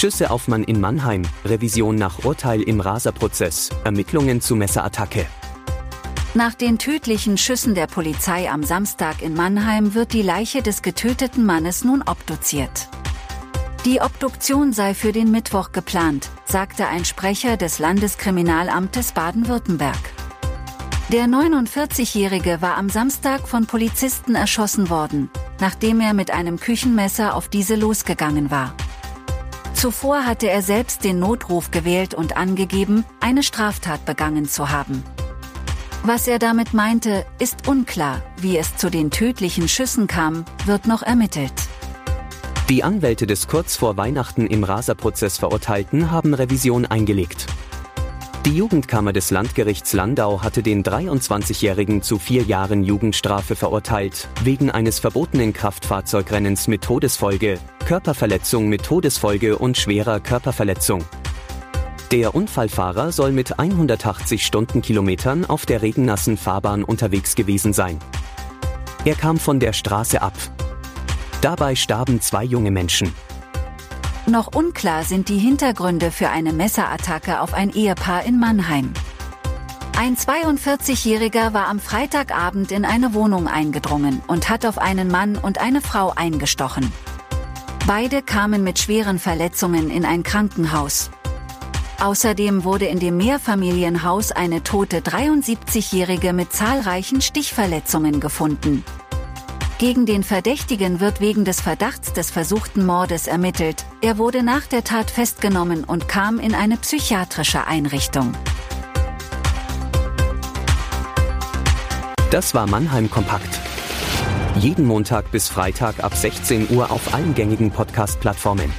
Schüsse auf Mann in Mannheim, Revision nach Urteil im Raserprozess, Ermittlungen zu Messerattacke. Nach den tödlichen Schüssen der Polizei am Samstag in Mannheim wird die Leiche des getöteten Mannes nun obduziert. Die Obduktion sei für den Mittwoch geplant, sagte ein Sprecher des Landeskriminalamtes Baden-Württemberg. Der 49-Jährige war am Samstag von Polizisten erschossen worden, nachdem er mit einem Küchenmesser auf diese losgegangen war. Zuvor hatte er selbst den Notruf gewählt und angegeben, eine Straftat begangen zu haben. Was er damit meinte, ist unklar, wie es zu den tödlichen Schüssen kam, wird noch ermittelt. Die Anwälte des kurz vor Weihnachten im Raserprozess Verurteilten haben Revision eingelegt. Die Jugendkammer des Landgerichts Landau hatte den 23-Jährigen zu vier Jahren Jugendstrafe verurteilt, wegen eines verbotenen Kraftfahrzeugrennens mit Todesfolge, Körperverletzung mit Todesfolge und schwerer Körperverletzung. Der Unfallfahrer soll mit 180 Stundenkilometern auf der regennassen Fahrbahn unterwegs gewesen sein. Er kam von der Straße ab. Dabei starben zwei junge Menschen. Noch unklar sind die Hintergründe für eine Messerattacke auf ein Ehepaar in Mannheim. Ein 42-Jähriger war am Freitagabend in eine Wohnung eingedrungen und hat auf einen Mann und eine Frau eingestochen. Beide kamen mit schweren Verletzungen in ein Krankenhaus. Außerdem wurde in dem Mehrfamilienhaus eine tote 73-Jährige mit zahlreichen Stichverletzungen gefunden. Gegen den Verdächtigen wird wegen des Verdachts des versuchten Mordes ermittelt. Er wurde nach der Tat festgenommen und kam in eine psychiatrische Einrichtung. Das war Mannheim Kompakt. Jeden Montag bis Freitag ab 16 Uhr auf allen gängigen Podcast-Plattformen.